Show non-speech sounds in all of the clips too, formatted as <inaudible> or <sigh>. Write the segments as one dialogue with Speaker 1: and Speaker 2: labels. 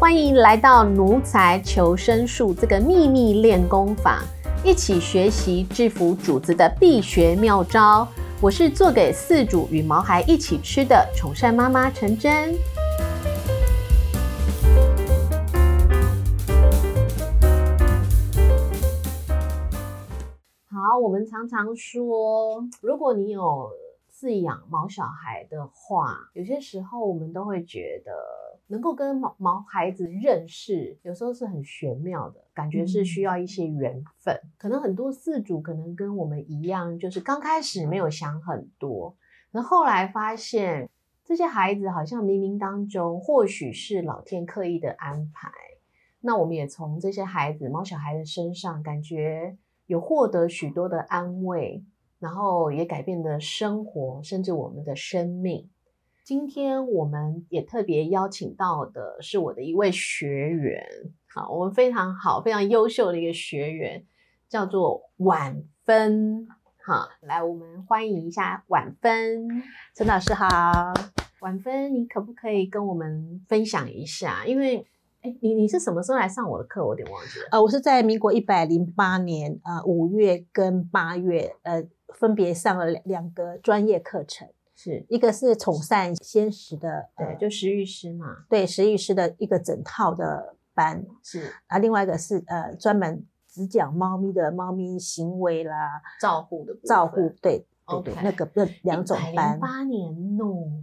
Speaker 1: 欢迎来到奴才求生术这个秘密练功坊，一起学习制服主子的必学妙招。我是做给饲主与毛孩一起吃的宠善妈妈陈真。好，我们常常说，如果你有饲养毛小孩的话，有些时候我们都会觉得，能够跟毛毛孩子认识，有时候是很玄妙的感觉，是需要一些缘分。可能很多饲主可能跟我们一样，就是刚开始没有想很多，那后来发现这些孩子好像冥冥当中，或许是老天刻意的安排。那我们也从这些孩子、毛小孩的身上，感觉。有获得许多的安慰，然后也改变了生活，甚至我们的生命。今天我们也特别邀请到的是我的一位学员，好，我们非常好、非常优秀的一个学员，叫做婉芬。好，来，我们欢迎一下婉芬，
Speaker 2: 陈老师好。
Speaker 1: 婉芬，你可不可以跟我们分享一下？因为哎，你你是什么时候来上我的课？我有点忘记了。
Speaker 2: 呃，我是在民国一百零八年，呃，五月跟八月，呃，分别上了两两个专业课程，
Speaker 1: 是
Speaker 2: 一个是宠善鲜食的，
Speaker 1: 对，就食育师嘛，
Speaker 2: 对，食育师的一个整套的班，
Speaker 1: 是
Speaker 2: 啊，另外一个是呃，专门只讲猫咪的猫咪行为啦，
Speaker 1: 照护的
Speaker 2: 照护，对对对，那个那两种班。
Speaker 1: 八年哦，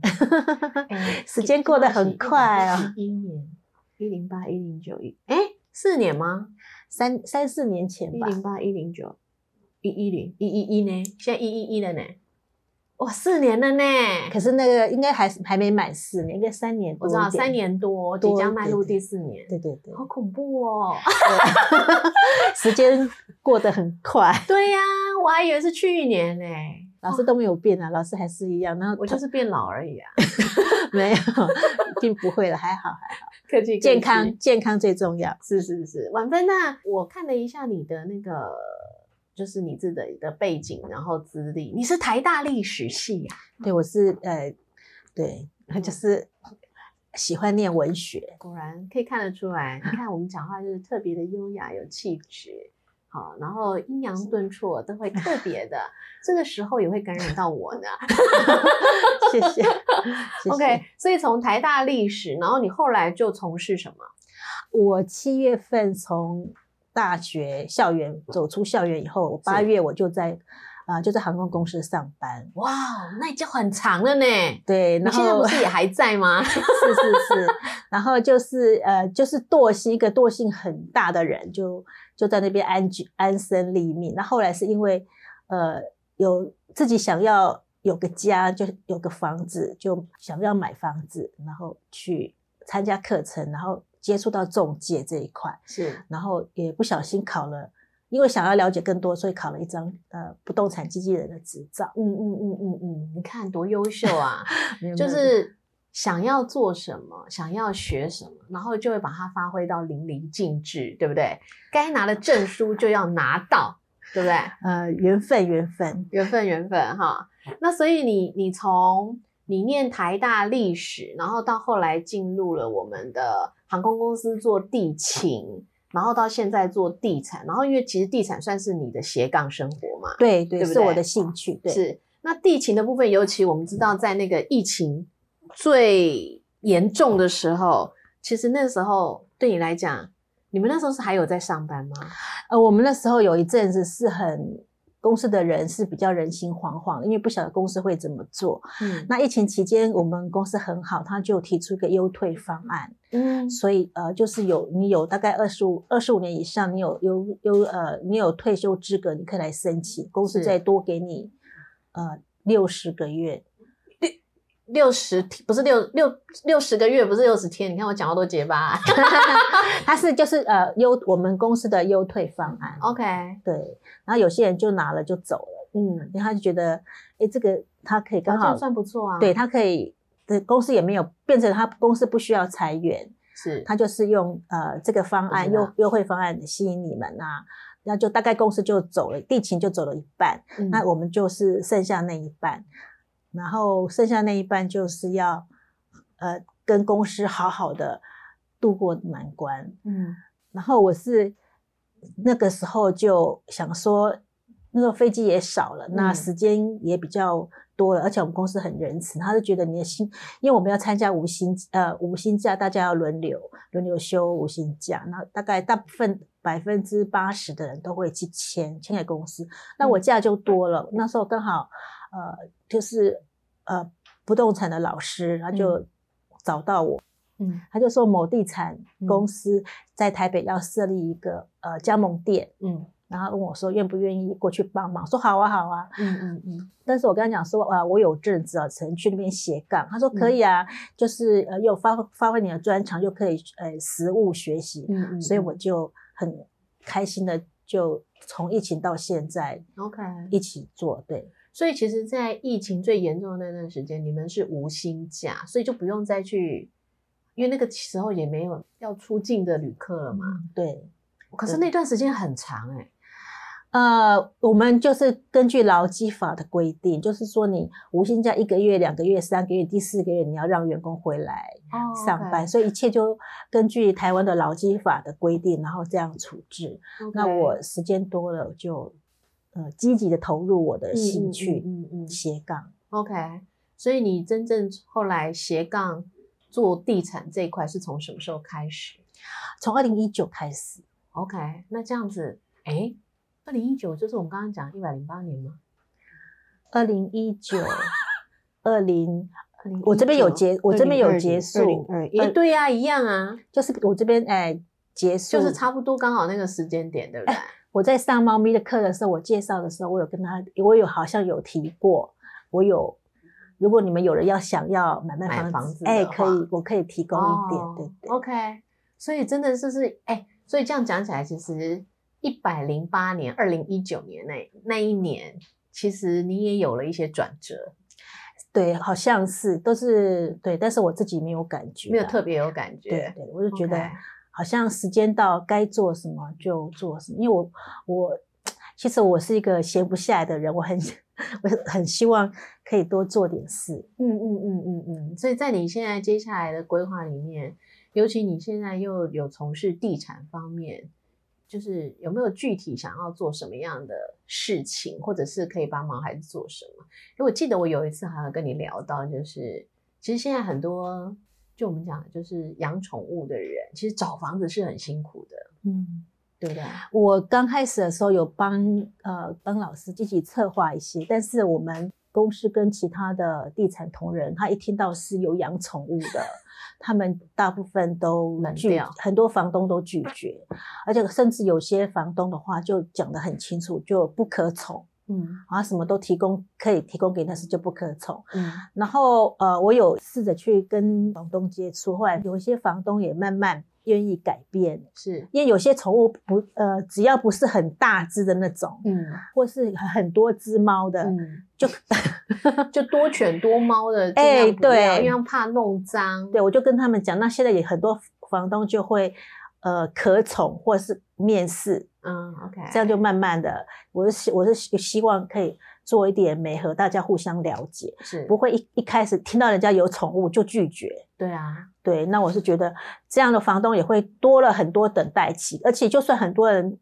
Speaker 1: <laughs>
Speaker 2: 时间过得很快
Speaker 1: 啊，一年。一零八一零九一，哎，四年吗？
Speaker 2: 三三四年前
Speaker 1: 吧。一零八一零九一一零一一一呢？现在一一一了呢？哇，四年了呢！
Speaker 2: 可是那个应该还是还没满四年，应该三年
Speaker 1: 多。我知道三年多，即将迈入第四年。
Speaker 2: 对对对，
Speaker 1: 好恐怖哦！<laughs>
Speaker 2: 时间过得很快。<laughs>
Speaker 1: 对呀，我还以为是去年呢。<laughs>
Speaker 2: 老师都没有变啊，老师还是一样。然后
Speaker 1: 我就是变老而已啊，
Speaker 2: 没有，一定不会了，还好还好。
Speaker 1: 客气，
Speaker 2: 健康健康最重要。
Speaker 1: 是是是，婉芬，那我看了一下你的那个，就是你自己的背景，然后资历，你是台大历史系呀？
Speaker 2: 对，我是呃，对，<laughs> 就是 <laughs> 喜欢念文学。
Speaker 1: 果然可以看得出来，你看我们讲话就是特别的优雅有气质。好，然后阴阳顿挫都会特别的，<laughs> 这个时候也会感染到我呢。
Speaker 2: 谢谢。
Speaker 1: OK，所以从台大历史，然后你后来就从事什么？
Speaker 2: 我七月份从大学校园走出校园以后，八月我就在啊就在航空公司上班。
Speaker 1: 哇，那已经很长了呢。
Speaker 2: 对，
Speaker 1: 你现在不是也还在吗？<laughs>
Speaker 2: 是是是。然后就是呃，就是惰性一个惰性很大的人就。就在那边安居安身立命。那后来是因为，呃，有自己想要有个家，就有个房子，就想要买房子，然后去参加课程，然后接触到中介这一块，
Speaker 1: 是，
Speaker 2: 然后也不小心考了，因为想要了解更多，所以考了一张呃不动产经纪人的执照。
Speaker 1: 嗯嗯嗯嗯嗯，你看多优秀啊，<laughs> 就是。想要做什么，想要学什么，然后就会把它发挥到淋漓尽致，对不对？该拿的证书就要拿到，对不对？
Speaker 2: 呃，缘分，缘分，
Speaker 1: 缘分，缘分，哈。那所以你，你从你念台大历史，然后到后来进入了我们的航空公司做地勤，然后到现在做地产，然后因为其实地产算是你的斜杠生活嘛，
Speaker 2: 对对，是我的兴趣。对，
Speaker 1: 是那地勤的部分，尤其我们知道在那个疫情。最严重的时候，其实那时候对你来讲，你们那时候是还有在上班吗？
Speaker 2: 呃，我们那时候有一阵子是很公司的人是比较人心惶惶，因为不晓得公司会怎么做。嗯，那疫情期间我们公司很好，他就提出一个优退方案。嗯，所以呃，就是有你有大概二十五二十五年以上，你有有有呃，你有退休资格，你可以来申请，公司再多给你呃六十个月。
Speaker 1: 六十天不是六六六十个月，不是六十天。你看我讲话多结巴。<laughs> <laughs>
Speaker 2: 他是就是呃优我们公司的优退方案。
Speaker 1: OK，
Speaker 2: 对。然后有些人就拿了就走了，嗯，然后他就觉得，哎，这个他可以刚好
Speaker 1: 算不错啊。
Speaker 2: 对他可以，的公司也没有变成他公司不需要裁员，
Speaker 1: 是
Speaker 2: 他就是用呃这个方案优优惠方案吸引你们啊，那就大概公司就走了，地勤就走了一半，那我们就是剩下那一半。然后剩下那一半就是要，呃，跟公司好好的渡过难关。
Speaker 1: 嗯。
Speaker 2: 然后我是那个时候就想说，那个飞机也少了，那
Speaker 1: 嗯。
Speaker 2: 时间也比较多了，而且我们公司很仁慈，他就觉得你的薪，因为我们要参加无薪呃无薪假，大家要轮流轮流休无薪假，那大概大部分百分之八十的人都会去签签给公司，那我
Speaker 1: 嗯。
Speaker 2: 假就多了，那时候刚好呃就是呃不动产的老师，他就找到我。
Speaker 1: 嗯
Speaker 2: 他就说某地产
Speaker 1: 嗯
Speaker 2: 公司在台北要设立一个呃加盟店，
Speaker 1: 嗯
Speaker 2: 然后问我说愿不愿意过去帮忙，说好啊好啊。
Speaker 1: 嗯嗯嗯
Speaker 2: 但是我跟他讲说啊，我有证子啊，曾去那边斜杠，他说
Speaker 1: 嗯
Speaker 2: 可以啊，就是呃又发发挥你的专长，就可以呃实物学习，
Speaker 1: 嗯嗯，
Speaker 2: 所以我就很开心的就从疫情到现在
Speaker 1: OK。
Speaker 2: 一起做，对
Speaker 1: 所以其实，在疫情最严重的那段时间，你们是无薪假，所以就不用再去，因为那个时候也没有要出境的旅客了嘛。
Speaker 2: 对。
Speaker 1: 可是那段时间很长哎、
Speaker 2: 呃，我们就是根据劳基法的规定，就是说你无薪假一个月、两个月、三个月，第四个月你要让员工回来
Speaker 1: 哦
Speaker 2: 上班，所以一切就根据台湾的劳基法的规定，然后这样处置。那我时间多了就呃积极的投入我的兴趣，
Speaker 1: 嗯嗯嗯
Speaker 2: 斜杠。
Speaker 1: OK，所以你真正后来斜杠做地产这一块是从什么时候开始
Speaker 2: 从二零一九开始
Speaker 1: ，？OK，那这样子，哎，二零一九就是我们刚刚讲一百零八年吗？
Speaker 2: 二零一九、<laughs> 二零
Speaker 1: ，2019
Speaker 2: 我这边有结我这边有结束
Speaker 1: 对呀、一样啊，
Speaker 2: 就是我这边哎结束，
Speaker 1: 就是差不多刚好那个时间点，对不对？<laughs>
Speaker 2: 我在上猫咪的课的时候，我介绍的时候，我有跟他，我有好像有提过，我有，如果你们有人要想要买卖
Speaker 1: 买
Speaker 2: 房
Speaker 1: 房子
Speaker 2: 哎，可以，我可以提供一点，
Speaker 1: 哦
Speaker 2: 对对。
Speaker 1: OK，所以真的就是哎，所以这样讲起来，其实一百零八年，二零一九年那那一年，其实你也有了一些转折，
Speaker 2: 对，好像是都是对，但是我自己没有感觉，
Speaker 1: 没有特。别有感
Speaker 2: 对
Speaker 1: 觉。
Speaker 2: 对对，我就觉得好像时间到，该做什么就做什么。因为我我其实我是一个闲不下来的人，我很我很希望可以多做点事。
Speaker 1: 嗯嗯嗯嗯嗯，所以在你现在接下来的规划里面，尤其你现在又有从事地产方面，就是有没有具体想要做什么样的事情，或者是可以帮忙孩子做什么？因为我记得我有一次好像跟你聊到，就是其实现在很多就我们讲的就是养宠物的人，其实找房子是很辛苦的，
Speaker 2: 嗯。
Speaker 1: 对不对？
Speaker 2: 我刚开始的时候有帮呃帮老师积极策划一些，但是我们公司跟其他的地产同仁，他一听到是有养宠物的，他们大部分都拒，很多房东都拒绝，而且甚至有些房东的话就讲得很清楚，就不可宠，
Speaker 1: 嗯
Speaker 2: 啊什么都提供可以提供给，但是就不可宠。
Speaker 1: 嗯
Speaker 2: 然后呃，我有试着去跟房东接触，后来有一些房东也慢慢愿意改变，
Speaker 1: 是
Speaker 2: 因为有些宠物不呃，只要不是很大只的那种，
Speaker 1: 嗯
Speaker 2: 或是很多只猫的，
Speaker 1: 嗯，
Speaker 2: 就 <laughs>
Speaker 1: 就多犬多猫的，<laughs>
Speaker 2: 哎对
Speaker 1: 因为怕弄脏。
Speaker 2: 对我就跟他们讲，那现在也很多房东就会呃可宠或是面试，
Speaker 1: 嗯，OK，
Speaker 2: 这样就慢慢的，我是希我是希希望可以做一点媒和，大家互相了解，
Speaker 1: 是
Speaker 2: 不会一一开始听到人家有宠物就拒绝。
Speaker 1: 对啊，
Speaker 2: 对，那我是觉得这样的房东也会多了很多等待期，而且就算很多人。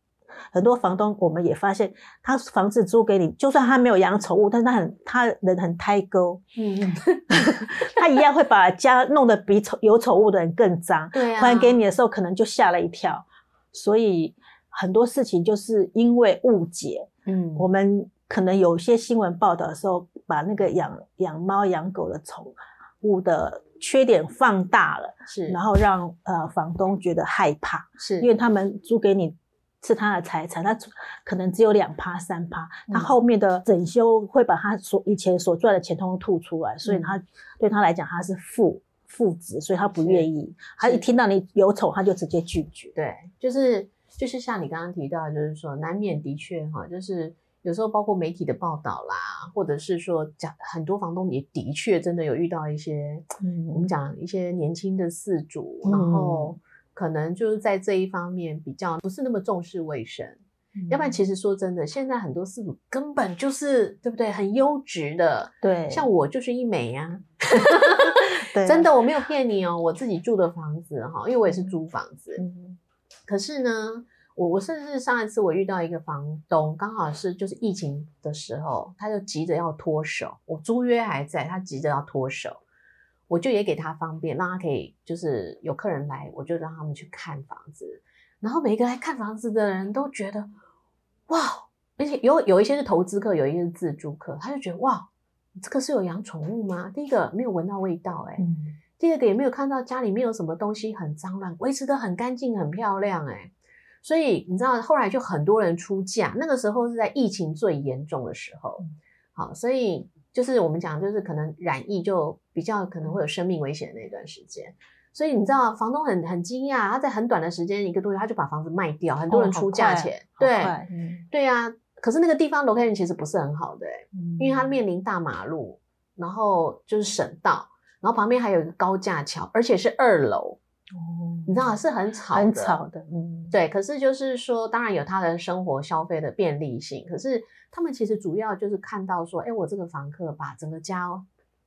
Speaker 2: 很多房东，我们也发现，他房子租给你，就算他没有养宠物，但是他很他人很胎沟，
Speaker 1: 嗯嗯，<laughs>
Speaker 2: 他一样会把家弄得比宠有宠物的人更脏。
Speaker 1: 对啊，
Speaker 2: 还给你的时候，可能就吓了一跳。所以很多事情就是因为误解，
Speaker 1: 嗯，
Speaker 2: 我们可能有些新闻报道的时候，把那个养养猫养狗的宠物的缺点放大了，
Speaker 1: 是，
Speaker 2: 然后让呃房东觉得害怕，
Speaker 1: 是
Speaker 2: 因为他们租给你。是他的财产，他可能只有两趴三趴，他
Speaker 1: 嗯
Speaker 2: 后面的整修会把他所以前所赚的钱通通吐出来，所以
Speaker 1: 嗯
Speaker 2: 他对他来讲他是负负值，所以他不愿意。他一听到你有丑，他就直接拒绝。
Speaker 1: 对，就是就是像你刚刚提到，就是说难免的确哈，就是有时候包括媒体的报道啦，或者是说讲很多房东也的确真的有遇到一些，我们
Speaker 2: 嗯，
Speaker 1: 讲一些年轻的四主，
Speaker 2: 嗯
Speaker 1: 然后可能就是在这一方面比较不是那么重视卫生。要不然，其实说真的，现在很多四主根本就是对不对，很优质的，
Speaker 2: 对，
Speaker 1: 像我就是一枚呀、
Speaker 2: 对，<laughs>
Speaker 1: 真的我没有骗你哦，我自己住的房子哈，因为我也是租房子，
Speaker 2: 嗯
Speaker 1: 可是呢，我我甚至上一次我遇到一个房东，刚好是就是疫情的时候，他就急着要脱手，我租约还在，他急着要脱手，我就也给他方便，让他可以就是有客人来，我就让他们去看房子，然后每一个来看房子的人都觉得哇，而且有有一些是投资客，有一些是自住客，他就觉得哇，这个是有养宠物吗？第一个没有闻到味道、哎、第二个也没有看到家里面有什么东西很脏乱，维持的很干净、很漂亮、哎，所以你知道后来就很多人出嫁，那个时候是在疫情最严重的时候，好，所以就是我们讲就是可能染疫就比较可能会有生命危险的那段时间。所以你知道，房东很很惊讶，他在很短的时间一个多月，他就把房子卖掉，很多人出价
Speaker 2: 快
Speaker 1: 钱，
Speaker 2: 好
Speaker 1: 对
Speaker 2: 嗯。
Speaker 1: 对呀、可是那个地方 location 其实不是很好的、欸，
Speaker 2: 嗯
Speaker 1: 因为它面临大马路，然后就是省道，然后旁边还有一个高架桥，而且是二楼，
Speaker 2: 哦
Speaker 1: 你知道是很吵的，
Speaker 2: 很吵的，嗯，
Speaker 1: 对，可是就是说，当然有他的生活消费的便利性，可是他们其实主要就是看到说，哎，我这个房客把整个家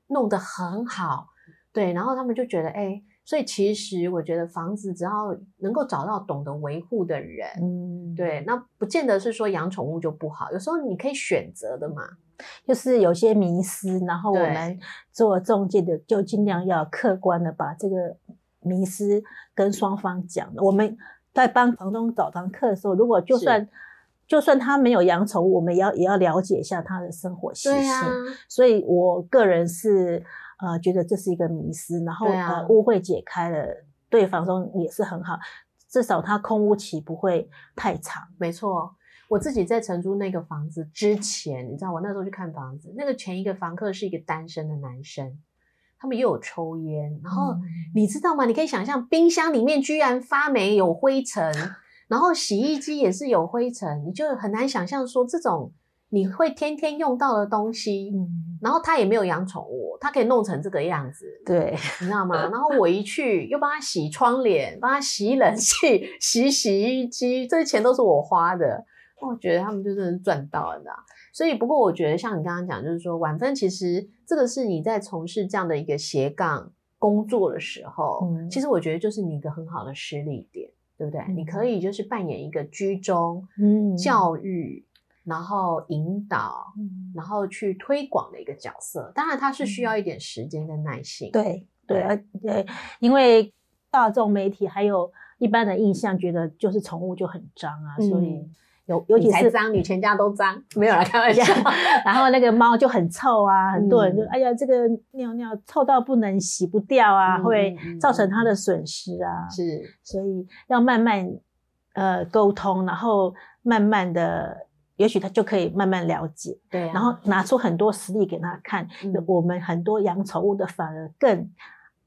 Speaker 1: 弄得很好，对，然后他们就觉得，哎，所以其实我觉得房子只要能够找到懂得维护的人，
Speaker 2: 嗯，
Speaker 1: 对，那不见得是说养宠物就不好，有时候你可以选择的嘛，
Speaker 2: 就是有些迷失，然后我
Speaker 1: 对
Speaker 2: 们做中介的就尽量要客观的把这个迷思跟双方讲。我们在帮房东找堂课的时候，如果就算就算他没有养宠物，我们也要也要了解一下他的生活习性。
Speaker 1: 对啊，
Speaker 2: 所以我个人是呃觉得这是一个迷思，然后、呃误会解开了，对房东也是很好，至少他空屋期不会太长。
Speaker 1: 没错，我自己在承租那个房子之前，你知道我那时候去看房子，那个前一个房客是一个单身的男生，他们又有抽烟，然后
Speaker 2: 嗯
Speaker 1: 你知道吗？你可以想象冰箱里面居然发霉有灰尘，然后洗衣机也是有灰尘，你就很难想象说这种你会天天用到的东西，
Speaker 2: 嗯，
Speaker 1: 然后他也没有养宠物，他可以弄成这个样子，
Speaker 2: 对，
Speaker 1: 你知道吗？<laughs> 然后我一去又帮他洗窗帘，帮他洗冷气、<laughs> 洗洗衣机，这些钱都是我花的。我觉得他们就真的是赚到了，你知道？所以不过我觉得像你刚刚讲，就是说晚分其实这个是你在从事这样的一个斜杠工作的时候，
Speaker 2: 嗯
Speaker 1: 其实我觉得就是你一个很好的实力点，对不对？
Speaker 2: 嗯
Speaker 1: 你可以就是扮演一个居中、
Speaker 2: 嗯
Speaker 1: 教育，然后引导，
Speaker 2: 嗯
Speaker 1: 然后去推广的一个角色。当然，它是需要一点时间跟耐心。
Speaker 2: 对
Speaker 1: 对
Speaker 2: 对，因为大众媒体还有一般的印象，觉得就是宠物就很脏啊，所以
Speaker 1: 嗯
Speaker 2: 有尤其是
Speaker 1: 脏，你全家都脏，<laughs> 没有啦，开玩笑。<laughs>
Speaker 2: 然后那个猫就很臭啊，很多人就
Speaker 1: 嗯
Speaker 2: 哎呀，这个尿尿臭到不能洗不掉啊，
Speaker 1: 嗯
Speaker 2: 会造成它的损失啊，
Speaker 1: 是，
Speaker 2: 所以要慢慢呃沟通，然后慢慢的，也许他就可以慢慢了解。
Speaker 1: 对啊。
Speaker 2: 然后拿出很多实例给他看。
Speaker 1: 嗯
Speaker 2: 我们很多养宠物的反而更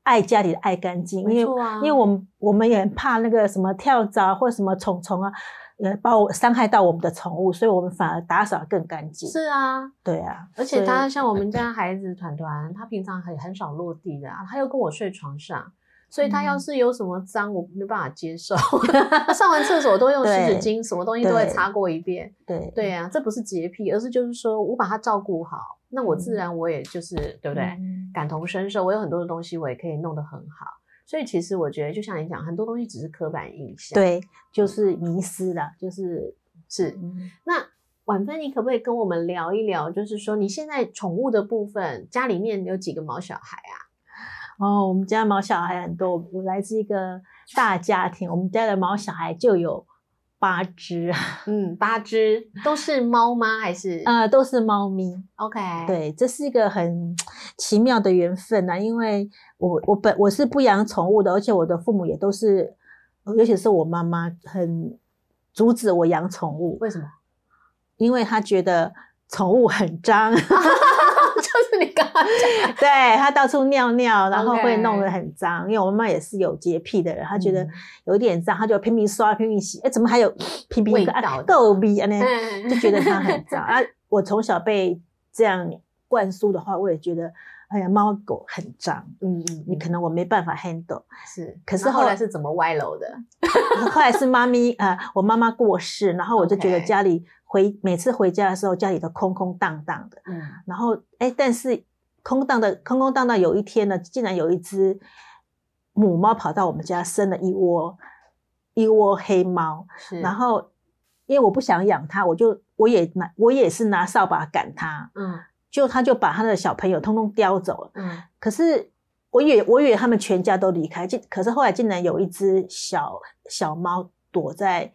Speaker 2: 爱家里的爱干净，因为、
Speaker 1: 啊
Speaker 2: 因为我们我们也很怕那个什么跳蚤或什么虫虫啊，呃，把我伤害到我们的宠物，所以我们反而打扫得更干净。
Speaker 1: 是啊，
Speaker 2: 对啊，
Speaker 1: 而且他像我们家孩子团团，他平常很很少落地的啊，他又跟我睡床上。所以他要
Speaker 2: 嗯
Speaker 1: 是有什么脏，我没办法接受。他 <laughs> 上完厕所都用湿纸巾，什么东西都会擦过一遍。
Speaker 2: 对
Speaker 1: 对啊，这不是洁癖，而是就是说我把他照顾好，那我自
Speaker 2: 嗯
Speaker 1: 然我也就是对不对？
Speaker 2: 嗯
Speaker 1: 感同身受，我有很多的东西我也可以弄得很好。所以其实我觉得，就像你讲，很多东西只是刻板印象。，
Speaker 2: 对，就是迷失了，就是
Speaker 1: 是。
Speaker 2: 嗯
Speaker 1: 那婉芬，你可不可以跟我们聊一聊？就是说，你现在宠物的部分，家里面有几个毛小孩啊？
Speaker 2: 哦，我们家毛小孩很多，我来自一个大家庭，我们家的毛小孩就有八只，<laughs>
Speaker 1: 嗯，八只都是猫吗？还是、
Speaker 2: 呃，都是猫咪。
Speaker 1: OK？，
Speaker 2: 对，这是一个很奇妙的缘分呐、因为我我本我是不养宠物的，而且我的父母也都是，尤其是我妈妈很阻止我养宠物，
Speaker 1: 为什么？
Speaker 2: 因为她觉得宠物很脏，
Speaker 1: 就 <laughs> 是你刚刚讲，
Speaker 2: 对他到处尿尿，然后会弄得很脏。因为我妈妈也是有洁癖的人，她觉得
Speaker 1: 嗯
Speaker 2: 有点脏，她就拼命刷、拼命洗，哎，怎么还有拼命
Speaker 1: 味
Speaker 2: 个啊
Speaker 1: 道的
Speaker 2: 够逼啊？那
Speaker 1: 嗯
Speaker 2: 就觉得它很脏 <laughs> 啊。我从小被这样灌输的话，我也觉得，哎呀，猫狗很脏，
Speaker 1: 嗯嗯，
Speaker 2: 你可能我没办法 handle。
Speaker 1: 是。
Speaker 2: 可是后
Speaker 1: 来是怎么歪楼的？<laughs>
Speaker 2: 后来是妈咪，呃，我妈妈过世，然后我就觉得家里回每次回家的时候，家里都空空荡荡的。
Speaker 1: 嗯，
Speaker 2: 然后，哎，但是空荡的空空荡荡，有一天呢，竟然有一只母猫跑到我们家生了一窝一窝黑猫，然后因为我不想养它，我就我也拿我也是拿扫把赶它，嗯，就它就把它的小朋友通通叼走了，嗯，可是我以为我以为他们全家都离开，竟可是后来竟然有一只小小猫躲在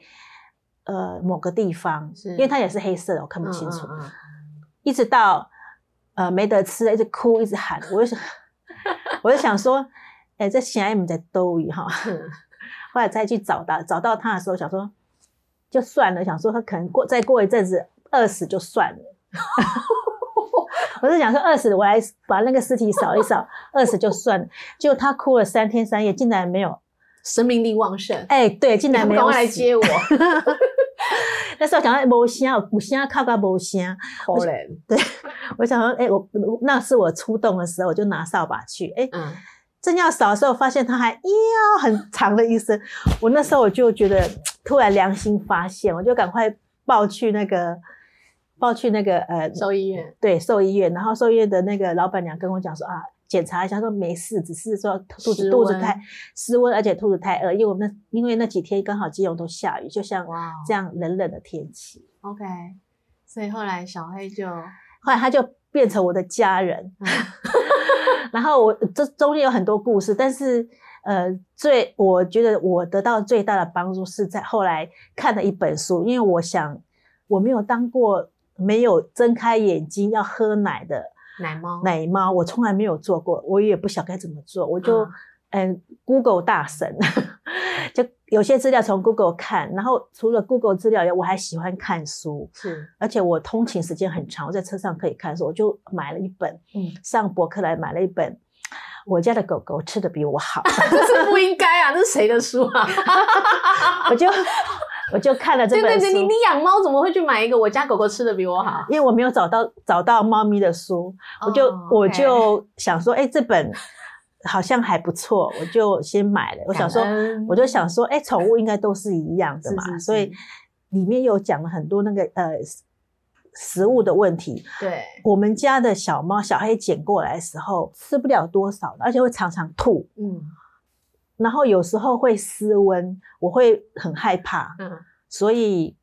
Speaker 2: 呃某个地方，因为它也是黑色的，我看不清楚，一直到。呃，没得吃，一直哭，一直喊，我就想，<laughs> 我就想说，哎，这小孩们在兜鱼哈。<laughs> 后来再去找到，找到他的时候，想说就算了，想说他可能过再过一阵子饿死就算了。<laughs> 我是想说饿死，我来把那个尸体扫一扫，饿死就算了。结果他哭了三天三夜，竟然没有
Speaker 1: 生命力旺盛。
Speaker 2: 哎，对，竟然没有
Speaker 1: 来接我。
Speaker 2: 那时候想到无声，有声靠到无声。
Speaker 1: 可怜。<laughs>
Speaker 2: 对，我想说，哎，我那是我出动的时候，我就拿扫把去。哎，正要扫的时候，发现他还呀很长的一声。我那时候我就觉得突然良心发现，我就赶快抱去那个抱去那个呃
Speaker 1: 兽医院。
Speaker 2: 对，兽医院。然后兽医院的那个老板娘跟我讲说啊。检查一下，说没事，只是说肚子肚子太失温，而且肚子太饿，因为我们那因为那几天刚好基隆都下雨，就像这样冷冷的天气。
Speaker 1: OK，所以后来小黑就
Speaker 2: 后来他就变成我的家人，<laughs> 然后我这中间有很多故事，但是呃，最我觉得我得到最大的帮助是在后来看了一本书，因为我想我没有当过没有睁开眼睛要喝奶的。
Speaker 1: 奶猫，
Speaker 2: 奶猫，我从来没有做过，我也不晓该怎么做，我就嗯，Google 大神，<laughs> 就有些资料从 Google 看，然后除了 Google 资料，我还喜欢看书，
Speaker 1: 是，
Speaker 2: 而且我通勤时间很长，我在车上可以看书，我就买了一本，嗯，上博客来买了一本，我家的狗狗吃的比我好，<laughs>
Speaker 1: 这不应该啊，这是谁的书啊？
Speaker 2: 我就。我就看了这本书。
Speaker 1: 你你养猫怎么会去买一个我家狗狗吃的比我好？
Speaker 2: 因为我没有找到找到猫咪的书，我就我就想说，哎，这本好像还不错，我就先买了。我想说，我就想说，哎，宠物应该都是一样的嘛，所以里面有讲了很多那个呃食物的问题。
Speaker 1: 对，
Speaker 2: 我们家的小猫小黑捡过来的时候吃不了多少，而且会常常吐。嗯。然后有时候会失温，我会很害怕，嗯，所以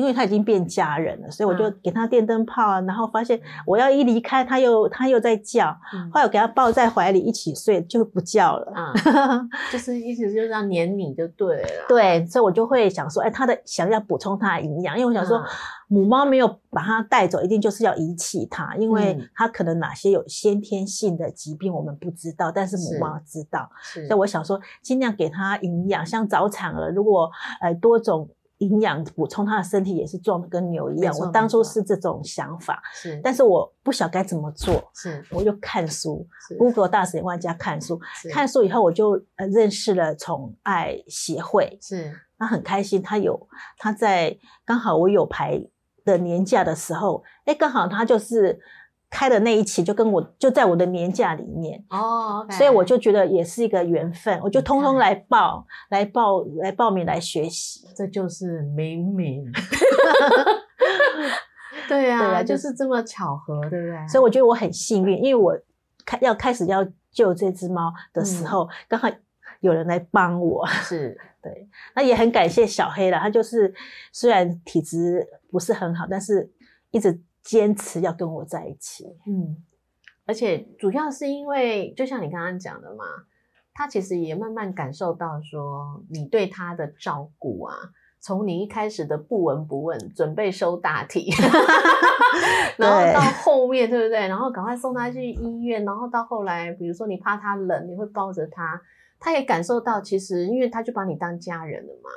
Speaker 2: 因为他已经变家人了，所以我就给他电灯泡啊。然后发现我要一离开，他又他又在叫，后来我给他抱在怀里一起睡，就不叫了，
Speaker 1: 嗯，<laughs> 就是意思就是要黏你就对了，
Speaker 2: 对，所以我就会想说，哎，他的想要补充他的营养，因为我想说。母猫没有把它带走，一定就是要遗弃它，因为它可能哪些有先天性的疾病我们不知道，但是母猫知道。所以我想说，尽量给它营养，像早产儿，如果呃多种营养补充，他的身体也是壮的跟牛一样。我当初是这种想法，
Speaker 1: 是，
Speaker 2: 但是我不晓该怎么做，
Speaker 1: 是，
Speaker 2: 我就看书，Google 大神万家看书，看书以后我就呃认识了宠爱协会，
Speaker 1: 是，
Speaker 2: 他很开心，他有他在刚好我有排。的年假的时候，哎，刚好他就是开的那一期，就跟我就在我的年假里面
Speaker 1: 哦，
Speaker 2: 所以我就觉得也是一个缘分，我就通通来报来报来报名来学习，
Speaker 1: 这就是冥冥，<laughs> 对呀，就是这么巧合，对不对？
Speaker 2: 所以我觉得我很幸运，因为我开要开始要救这只猫的时候，刚好有人来帮我，
Speaker 1: 是。<laughs>
Speaker 2: 对，那也很感谢小黑了。他就是虽然体质不是很好，但是一直坚持要跟我在一起。
Speaker 1: 嗯，而且主要是因为，就像你刚刚讲的嘛，他其实也慢慢感受到说你对他的照顾啊，从你一开始的不闻不问，准备收大体，<laughs> 然后到后面对不对？然后赶快送他去医院，然后到后来，比如说你怕他冷，你会抱着他。他也感受到，其实因为他就把你当家人了嘛。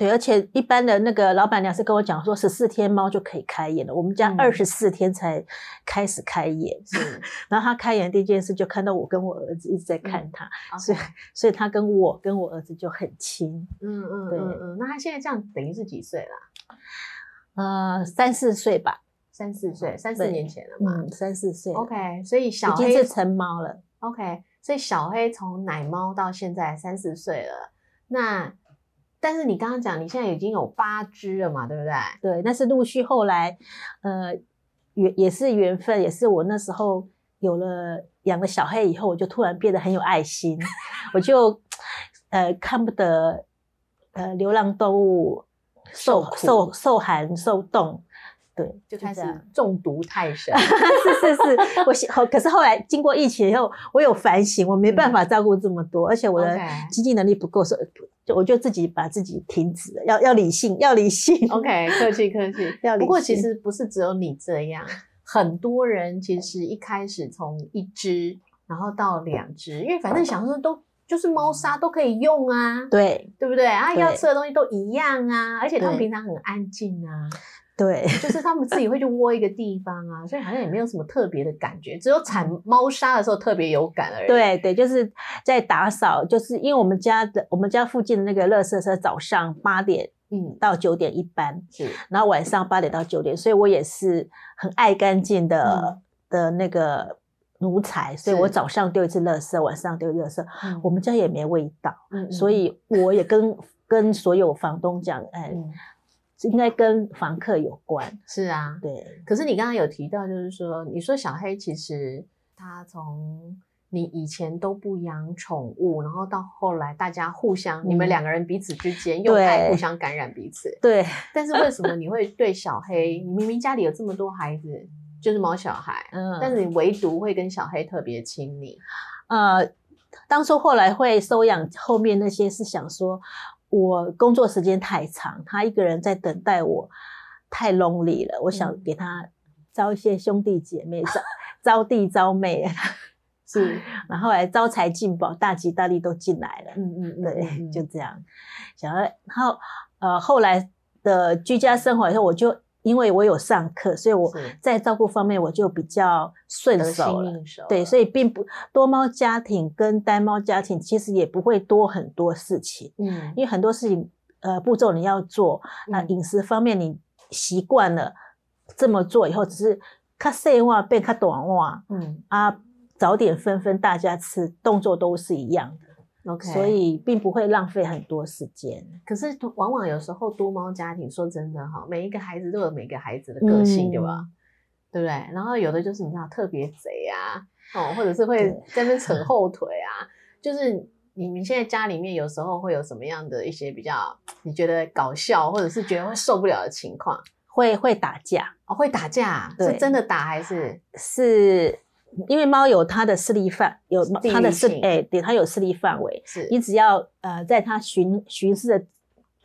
Speaker 2: 对，而且一般的那个老板娘是跟我讲说，十四天猫就可以开业了。我们家二十四天才开始开眼，
Speaker 1: 是。<laughs>
Speaker 2: 然后他开眼第一件事就看到我跟我儿子一直在看他，<laughs> 所以所以他跟我跟我儿子就很亲。
Speaker 1: 嗯嗯，对嗯。那他现在这样等于是几岁了？
Speaker 2: 呃，三四岁吧，
Speaker 1: 三四岁，三四年前了嘛。
Speaker 2: 嗯，三四岁。
Speaker 1: OK，所以小
Speaker 2: 黑已经是成猫了。
Speaker 1: OK。所以小黑从奶猫到现在三四岁了，那但是你刚刚讲你现在已经有八只了嘛，对不对？
Speaker 2: 对，那是陆续后来，呃，也也是缘分，也是我那时候有了养了小黑以后，我就突然变得很有爱心，我就呃看不得呃流浪动物受受受寒受冻。对，
Speaker 1: 就开始中毒太深。<laughs>
Speaker 2: 是是是，我后可是后来经过疫情以后，我有反省，我没办法照顾这么多，而且我的经济能力不够，所以就我就自己把自己停止了。要要理性，要理性。<laughs>
Speaker 1: OK，客气客气。<laughs> 要不过其实不是只有你这样，很多人其实一开始从一只，然后到两只，因为反正想说都就是猫砂都可以用啊，
Speaker 2: 对
Speaker 1: 对不对啊？要吃的东西都一样啊，而且他们平常很安静啊。
Speaker 2: 对，<laughs>
Speaker 1: 就是他们自己会去窝一个地方啊，所以好像也没有什么特别的感觉，只有铲猫砂的时候特别有感而已。
Speaker 2: 对对，就是在打扫，就是因为我们家的我们家附近的那个垃圾车早上八点嗯。到九点一班，是，然后晚上八点到九点，所以我也是很爱干净的的那个奴才，所以我早上丢一次垃圾，晚上丢垃圾，我们家也没味道，所。以我也跟跟所有房东讲，哎。应该跟房客有关，
Speaker 1: 是啊，
Speaker 2: 对。
Speaker 1: 可是你刚刚有提到，就是说，你说小黑其实他从你以前都不养宠物，然后到后来大家互相，你们两个人彼此之间又爱互相感染彼此，
Speaker 2: 对。
Speaker 1: 但是为什么你会对小黑？你明明家里有这么多孩子，就是毛小孩，嗯，但是你唯独会跟小黑特别亲密？
Speaker 2: 呃，当初后来会收养后面那些是想说。我工作时间太长，他一个人在等待我，太 lonely 了。我想给他招一些兄弟姐妹，招招弟招妹，<laughs>
Speaker 1: 是，
Speaker 2: 然后来招财进宝，大吉大利都进来了。嗯嗯，对，就这样。想要，然后呃，后来的居家生活以后，我就。因为我有上课，所以我在照顾方面我就比较顺手了。对，所以并不多猫家庭跟单猫家庭其实也不会多很多事情。嗯，因为很多事情呃步骤你要做，那饮食方面你习惯了这么做以后，只是它细话变它短话，嗯啊早点分分大家吃，动作都是一样的。
Speaker 1: OK，
Speaker 2: 所以并不会浪费很多时间。
Speaker 1: 可是往往有时候多猫家庭，说真的哈，每一个孩子都有每个孩子的个性，对吧？对不对？然后有的就是你知道特别贼啊，哦，或者是会在那边扯后腿啊。就是你们现在家里面有时候会有什么样的一些比较你觉得搞笑，或者是觉得会受不了的情况？
Speaker 2: 会会打架
Speaker 1: 哦，会打架，是真的打还是
Speaker 2: 是？因为猫有它的视力范，有它的视哎，对，它有视力范围。是，你只要呃，在它巡巡视的，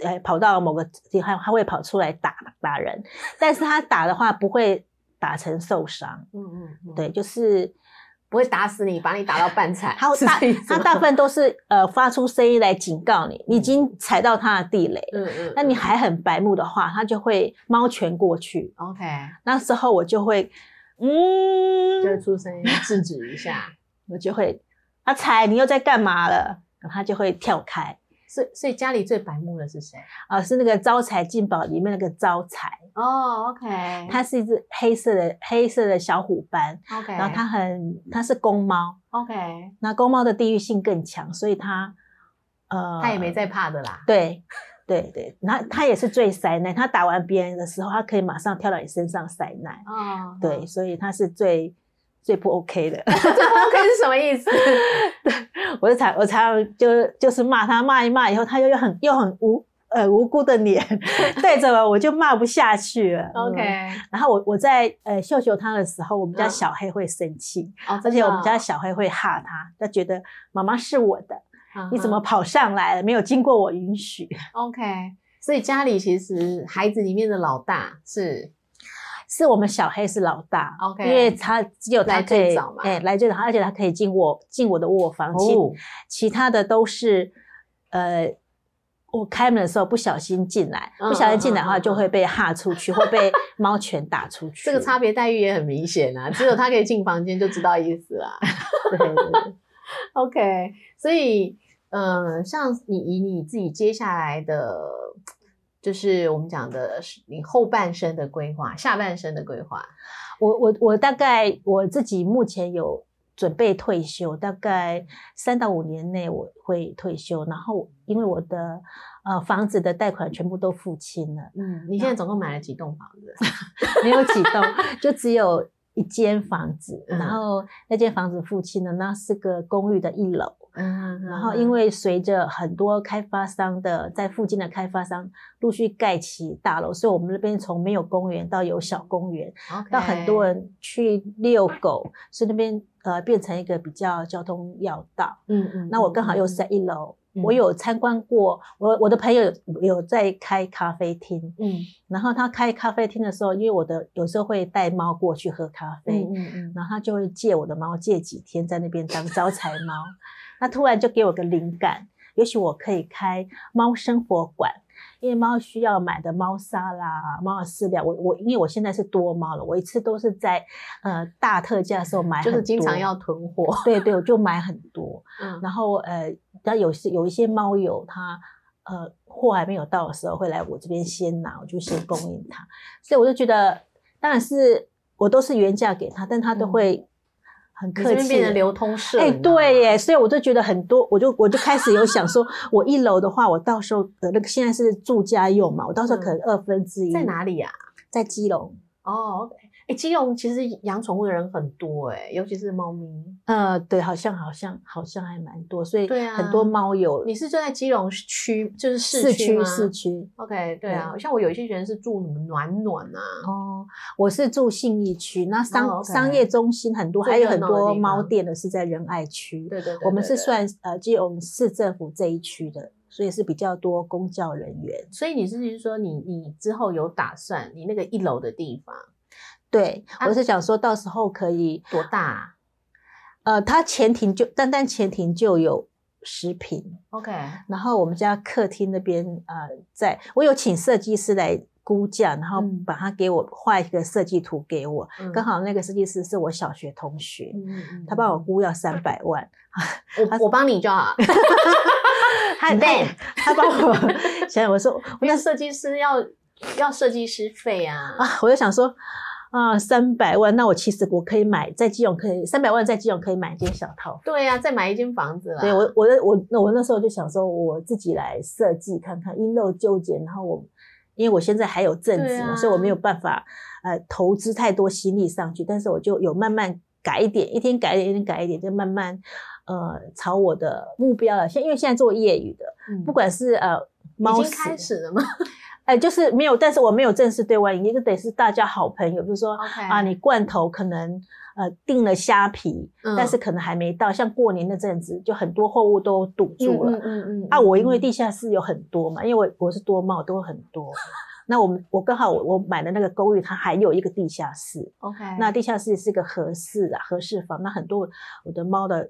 Speaker 2: 呃，跑到某个地方，它会跑出来打打人。但是它打的话，不会打成受伤。嗯嗯，对，就是
Speaker 1: 不会打死你，把你打到半残。
Speaker 2: 它大，它大部分都是呃发出声音来警告你，你已经踩到它的地雷。嗯嗯，那你还很白目的话，它就会猫拳过去。
Speaker 1: OK，
Speaker 2: 那时候我就会。
Speaker 1: 嗯，就会出声音制止一下，<laughs>
Speaker 2: 我就会阿财，你又在干嘛了？然后他就会跳开。
Speaker 1: 所以，所以家里最白目的是谁
Speaker 2: 啊？是那个招财进宝里面那个招财
Speaker 1: 哦。OK，
Speaker 2: 它是一只黑色的黑色的小虎斑。
Speaker 1: OK，
Speaker 2: 然后它很它是公猫。
Speaker 1: OK，
Speaker 2: 那公猫的地域性更强，所以它
Speaker 1: 呃，它也没在怕的啦。
Speaker 2: 对。对对，那他也是最塞奶，他打完别人的时候，他可以马上跳到你身上塞奶。哦，对，所以他是最最不 OK 的。
Speaker 1: 最不 OK 是什么意思？<laughs>
Speaker 2: 我就常我常常就就是骂他，骂一骂以后，他又又很又很无呃无辜的脸 <laughs> 对着我，我就骂不下去了。
Speaker 1: OK，
Speaker 2: 然后我我在呃秀秀他的时候，我们家小黑会生气，而且我们家小黑会吓他，他觉得妈妈是我的。你怎么跑上来了？没有经过我允许。
Speaker 1: OK，所以家里其实孩子里面的老大是，
Speaker 2: 是我们小黑是老大。
Speaker 1: OK，
Speaker 2: 因为他只有他可以，
Speaker 1: 哎，
Speaker 2: 来最早，而且他可以进我进我的卧房。其其他的都是，呃，我开门的时候不小心进来，不小心进来的话就会被吓出去，<laughs> 会被猫拳打出去。
Speaker 1: 这个差别待遇也很明显啊，<laughs> 只有他可以进房间就知道意思啦。<laughs> OK，所以。嗯，像你以你自己接下来的，就是我们讲的是你后半生的规划，下半生的规划。
Speaker 2: 我我我大概我自己目前有准备退休，大概三到五年内我会退休。然后因为我的呃房子的贷款全部都付清了，
Speaker 1: 嗯，你现在总共买了几栋房子？<laughs>
Speaker 2: 没有几栋，就只有一间房子。
Speaker 1: 嗯
Speaker 2: 然后那间房子付清了，那是个公寓的一楼。
Speaker 1: 嗯，
Speaker 2: 然后因为随着很多开发商的在附近的开发商陆续盖起大楼，所以我们那边从没有公园到有小公园，到很多人去遛狗，所以那边呃变成一个比较交通要道。
Speaker 1: 嗯嗯，
Speaker 2: 那我刚好又是在一楼，
Speaker 1: 嗯
Speaker 2: 我有参观过，我我的朋友有有在开咖啡厅，
Speaker 1: 嗯。
Speaker 2: 然后他开咖啡厅的时候，因为我的有时候会带猫过去喝咖啡，
Speaker 1: 嗯嗯。嗯，
Speaker 2: 然后他就会借我的猫借几天在那边当招财猫。那突然就给我个灵感，也许我可以开猫生活馆，因为猫需要买的猫砂啦、猫的饲料，我我因为我现在是多猫了，我一次都是在呃大特价的时候买
Speaker 1: 就是经常要囤。货，
Speaker 2: 对对，我就买很多。
Speaker 1: 嗯。
Speaker 2: 然后呃，然后有些有一些猫友他呃货还没有到的时候会来我这边先拿，我就先供应他，所以我就觉得，当然是我都是原价给他，但他都
Speaker 1: 嗯
Speaker 2: 会很客气地。
Speaker 1: 变成流通社，
Speaker 2: 哎，对耶，所以我就觉得很多，我就我就开始有想说，我一楼的话，我到时候呃那个现在是住家用嘛，我到时候可能二分之一
Speaker 1: 在？哪里呀？
Speaker 2: 在基隆。
Speaker 1: 哦哎，基隆其实养宠物的人很多哎，尤其是猫咪。
Speaker 2: 呃，对，好像好像好像还蛮多，所以
Speaker 1: 对啊
Speaker 2: 很多猫友
Speaker 1: 你是住在基隆区，就是
Speaker 2: 市
Speaker 1: 市区吗
Speaker 2: 市区。
Speaker 1: OK，对啊，像我有一些人是住什么暖暖啊，
Speaker 2: 哦，我是住信义区，那商、商业中心很多，还有很多猫店的是在仁爱区。
Speaker 1: 对对对，
Speaker 2: 我们是算呃基隆市政府这一区的，所以是比较多公教人员。
Speaker 1: 所以你是说你你之后有打算，你那个一楼的地方
Speaker 2: 对，
Speaker 1: 啊
Speaker 2: 我是想说到时候可以，
Speaker 1: 多大？啊
Speaker 2: 呃，它前庭就单单前庭就有十平
Speaker 1: ，？OK，
Speaker 2: 然后我们家客厅那边呃，在我有请设计师来估价，然后
Speaker 1: 嗯。
Speaker 2: 把它给我画一个设计图给我，
Speaker 1: 嗯。
Speaker 2: 刚好那个设计师是我小学同学。
Speaker 1: 嗯
Speaker 2: 他帮我估要三百万，
Speaker 1: 我。我帮你就好，
Speaker 2: 他 <laughs>
Speaker 1: 很累。
Speaker 2: 他帮我想想，我说
Speaker 1: 因为设计师要要设计师费啊，
Speaker 2: 啊，我就想说啊，三百万，那我其实我可以买在基隆可以三百万在基隆可以买一间小套房。
Speaker 1: 对啊，再买一间房子啦。
Speaker 2: 对我，我的我那我那时候就想说，我自己来设计看看，因陋就简。然后我因为我现在还有正职嘛，
Speaker 1: 啊
Speaker 2: 所以我没有办法呃投资太多心力上去，但是我就有慢慢改一点，一天改一点，一天改一点，就慢慢呃朝我的目标了。现因为现在做业余的，
Speaker 1: 嗯
Speaker 2: 不管是呃猫
Speaker 1: 已经开始了吗
Speaker 2: 哎，就是没有，但是我没有正式对外营业，就得是大家好朋友，比如说啊，你罐头可能呃订了虾皮，
Speaker 1: 嗯
Speaker 2: 但是可能还没到，像过年那阵子，就很多货物都堵住了。
Speaker 1: 嗯嗯嗯
Speaker 2: 啊，我因为
Speaker 1: 嗯
Speaker 2: 地下室有很多嘛，因为我我是多猫，都很多。<laughs> 那我们我刚好我我买的那个公寓，它还有一个地下室
Speaker 1: ，OK，
Speaker 2: 那地下室是个合适啊，合适房。那很多我的猫的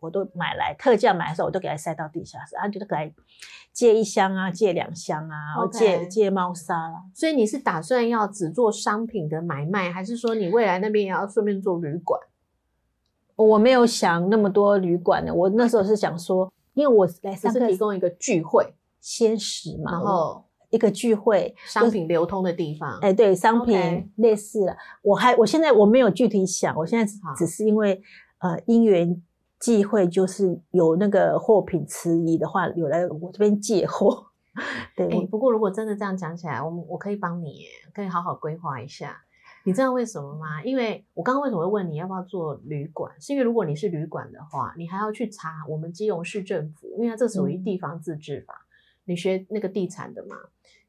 Speaker 2: 我都买来特价买的时候，我都给它塞到地下室，啊，就是给它借一箱啊，借两箱啊，借借猫砂啦。
Speaker 1: 所以你是打算要只做商品的买卖，还是说你未来那边也要顺便做旅馆？
Speaker 2: 我没有想那么多旅馆的，我那时候是想说，因为我来
Speaker 1: 只
Speaker 2: 上课
Speaker 1: 是提供一个聚会，
Speaker 2: 鲜食嘛，
Speaker 1: 然后
Speaker 2: 一个聚会，
Speaker 1: 商品流通的地方。
Speaker 2: 哎，对，商品类似了。我还我现在我没有具体想，我现在只是因为呃因缘际会，就是有那个货品迟疑的话，有来我这边借货。<laughs> 对，
Speaker 1: 不过如果真的这样讲起来，我们我可以帮你，可以好好规划一下。你知道为什么吗？因为我刚刚为什么会问你要不要做旅馆，是因为如果你是旅馆的话，你还要去查我们基隆市政府，因为它这属于
Speaker 2: 嗯
Speaker 1: 地方自治法，你学那个地产的嘛，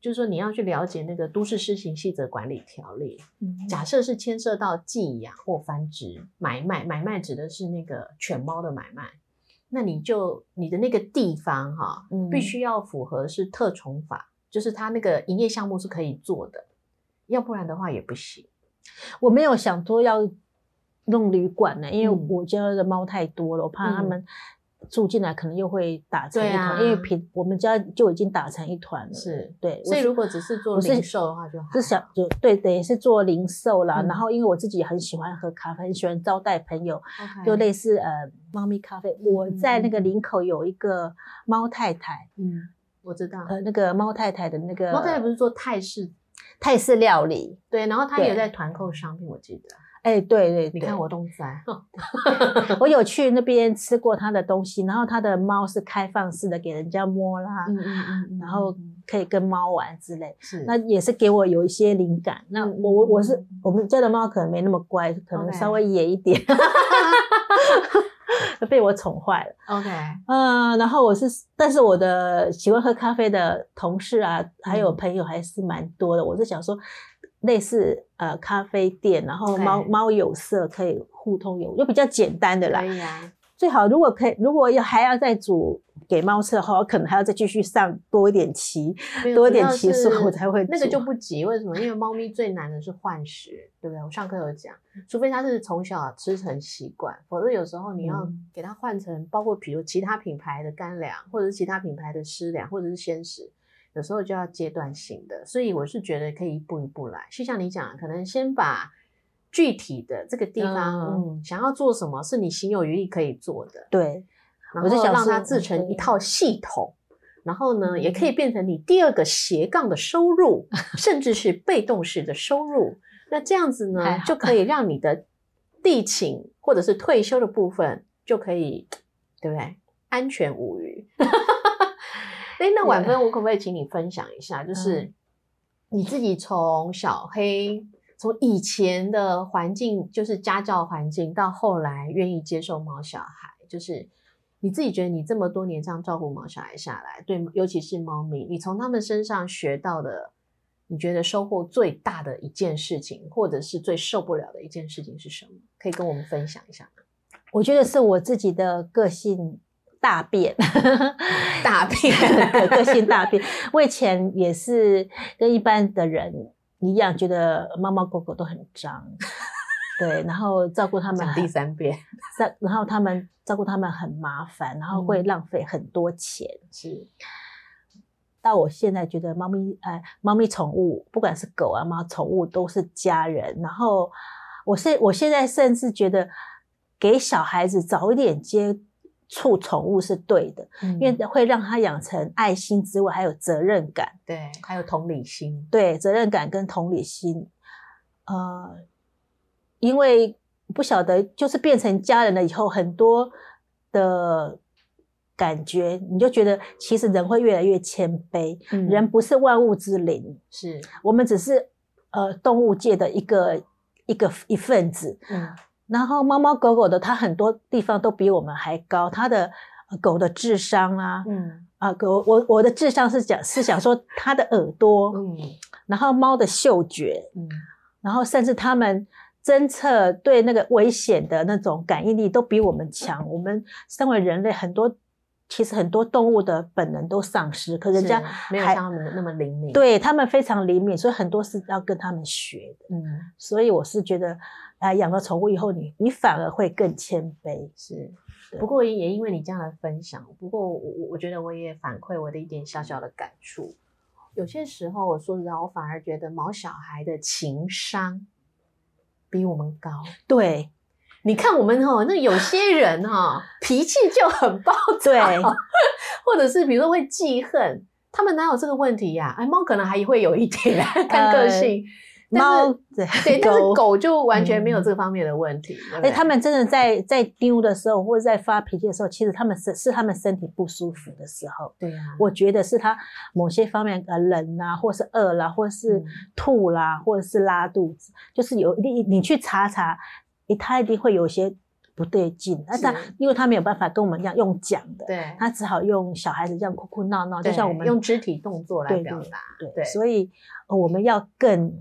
Speaker 1: 就是说你要去了解那个都市施行细则管理条例。
Speaker 2: 嗯
Speaker 1: 假设是牵涉到寄养或繁殖、买卖，买卖指的是那个犬猫的买卖，那你就你的那个地方哈、
Speaker 2: 嗯
Speaker 1: 必须要符合是特宠法，就是它那个营业项目是可以做的，要不然的话也不行。
Speaker 2: 我没有想说要弄旅馆呢，因为
Speaker 1: 嗯
Speaker 2: 我家的猫太多了，我怕它
Speaker 1: 嗯
Speaker 2: 们住进来可能又会打成一团，因为平我们家就已经打成一团了。
Speaker 1: 是
Speaker 2: 对，
Speaker 1: 所以如果只是做零售的话就还好，
Speaker 2: 是想就对，等于是做零售啦。
Speaker 1: 嗯
Speaker 2: 然后因为我自己很喜欢喝咖啡，很喜欢招待朋友，就类似呃猫咪咖啡。我在那个林口有一个猫太太，
Speaker 1: 嗯，我知道。
Speaker 2: 呃，那个猫太太的那个
Speaker 1: 猫太太不是做泰式
Speaker 2: 泰式料理，
Speaker 1: 对，然后他
Speaker 2: 对
Speaker 1: 也在团购商品，我记得。
Speaker 2: 哎，对对，
Speaker 1: 你看我都在，<laughs>
Speaker 2: 我有去那边吃过他的东西，然后他的猫是开放式的，给人家摸啦，嗯嗯嗯，然后可以跟猫玩之类，
Speaker 1: 是，
Speaker 2: 那也是给我有一些灵感。那我我我是我们家的猫可能没那么乖，可能稍微野一点。<laughs> 被我宠坏了。
Speaker 1: OK，
Speaker 2: 嗯，然后我是，但是我的喜欢喝咖啡的同事啊，还有朋友还是蛮多的。我是想说，类似呃咖啡店，然后猫猫有色可以互通有，就比较简单的啦。最好如果可以，如果要还要再煮给猫吃的话，我可能还要再继续上多一点期，多一点期数我才会。
Speaker 1: 那个就不急，为什么？因为猫咪最难的是换食，对不对？我上课有讲，除非它是从小吃成习惯，否则有时候你要给它换成，包括比如其他品牌的干粮，或者是其他品牌的湿粮，或者是鲜食，有时候就要阶段性的。所以我是觉得可以一步一步来，就像你讲，可能先把。具体的这个地方，嗯，想要做什么是你心有余力可以做的，
Speaker 2: 对，
Speaker 1: 然后让它制成一套系统，然后呢，也可以变成你第二个斜杠的收入，甚至是被动式的收入。那这样子呢，就可以让你的地勤或者是退休的部分就可以，对不对？安全无虞。哎，那婉芬，我可不可以请你分享一下，就是你自己从小黑。从以前的环境，就是家教环境，到后来愿意接受毛小孩，就是你自己觉得你这么多年这样照顾毛小孩下来，对，尤其是猫咪，你从他们身上学到的，你觉得收获最大的一件事情，或者是最受不了的一件事情是什么？可以跟我们分享一下吗？
Speaker 2: 我觉得是我自己的个性大变，<laughs>
Speaker 1: 大变，<laughs>
Speaker 2: 个性大变。我以前也是跟一般的人。一样觉得猫猫狗狗都很脏，<laughs> 对，然后照顾他们
Speaker 1: 第三遍，
Speaker 2: 然然后他们照顾他们很麻烦，然后会浪费很多钱。
Speaker 1: 是，
Speaker 2: 到我现在觉得猫咪，哎，猫咪宠物，不管是狗啊猫，宠物都是家人。然后，我是我现在甚至觉得给小孩子早一点接。处宠物是对的，因为会让他养成爱心之外，还有责任感，
Speaker 1: 对，还有同理心，
Speaker 2: 对，责任感跟同理心，呃，因为不晓得，就是变成家人了以后，很多的感觉，你就觉得其实人会越来越谦卑，人不是万物之灵，
Speaker 1: 是。
Speaker 2: 我们只是呃动物界的一个一个一份子，嗯。然后猫猫狗狗的，它很多地方都比我们还高。它的狗的智商啊，嗯啊狗我我的智商是讲是想说它的耳朵，嗯，然后猫的嗅觉，嗯，然后甚至它们侦测对那个危险的那种感应力都比我们强。我们身为人类，很多其实很多动物的本能都丧失，可人家
Speaker 1: 没有像他们那么灵敏，
Speaker 2: 对他们非常灵敏，所以很多是要跟他们学的。嗯，所以我是觉得。啊，养了宠物以后，你你反而会更谦卑。
Speaker 1: 是，不过也因为你这样的分享，不过我我我觉得我也反馈我的一点小小的感触。有些时候，我说实话，我反而觉得毛小孩的情商比我们高。
Speaker 2: 对，
Speaker 1: 你看我们哈，那有些人哈脾气就很暴躁，或者是比如说会记恨，他们哪有这个问题呀？哎，猫可能还会有一点 <laughs> 看个性。
Speaker 2: 猫 <laughs>
Speaker 1: 对，但是狗就完全没有这方面的问题。
Speaker 2: 哎，他们真的在在丢的时候，或者在发脾气的时候，其实他们是是他们身体不舒服的时候。
Speaker 1: 对啊，
Speaker 2: 我觉得是他某些方面呃冷啦，或是饿啦，或是吐啦，或者是拉肚子，就是有你你去查查，他一定会有些不对劲。那他因为他没有办法跟我们一样用讲的，
Speaker 1: 对，
Speaker 2: 他只好用小孩子这样哭哭闹闹，就像我们
Speaker 1: 用肢体动作来表达。
Speaker 2: 对，所以我们要更。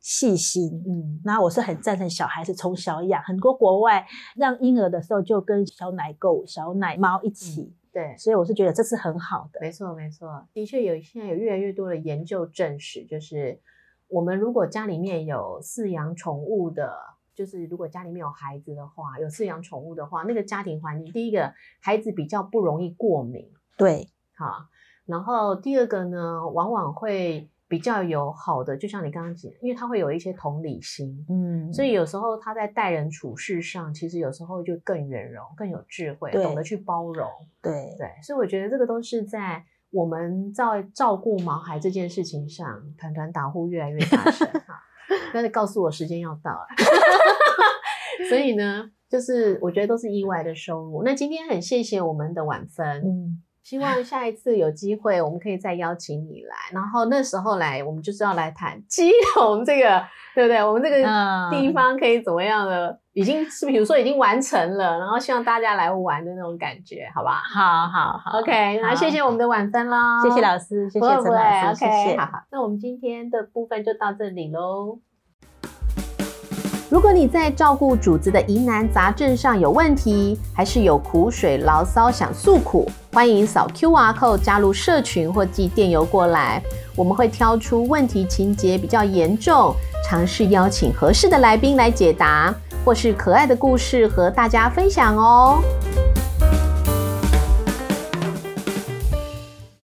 Speaker 2: 细心，嗯，那我是很赞成小孩子从小养，很多国外让婴儿的时候就跟小奶狗、小奶猫一起，
Speaker 1: 对，
Speaker 2: 所以我是觉得这是很好的。
Speaker 1: 没错，没错，的确有现在有越来越多的研究证实，就是我们如果家里面有饲养宠物的，就是如果家里面有孩子的话，有饲养宠物的话，那个家庭环境，第一个孩子比较不容易过敏，
Speaker 2: 对，
Speaker 1: 好，然后第二个呢，往往会。比较有好的，就像你刚刚讲，因为他会有一些同理心，嗯，所以有时候他在待人处事上，其实有时候就更圆融、更有智慧，懂得去包容，
Speaker 2: 对
Speaker 1: 对，所以我觉得这个都是在我们在照顾毛孩这件事情上，团团打呼越来越大声哈，<laughs> 但是告诉我时间要到了。<laughs> 所以呢，就是我觉得都是意外的收入。那今天很谢谢我们的晚芬，嗯。希望下一次有机会，我们可以再邀请你来，然后那时候来，我们就是要来谈基隆这个，对不对？我们这个地方可以怎么样的？已经是比如说已经完成了，然后希望大家来玩的那种感觉，好吧？
Speaker 2: 好好好
Speaker 1: ，OK，那谢谢我们的晚餐喽，
Speaker 2: 谢谢老师，谢谢陈老师
Speaker 1: ，OK，好好，那我们今天的部分就到这里喽。如果你在照顾主子的疑难杂症上有问题，还是有苦水牢骚想诉苦，欢迎扫 Q R code 加入社群或寄电邮过来，我们会挑出问题情节比较严重，尝试邀请合适的来宾来解答，或是可爱的故事和大家分享哦。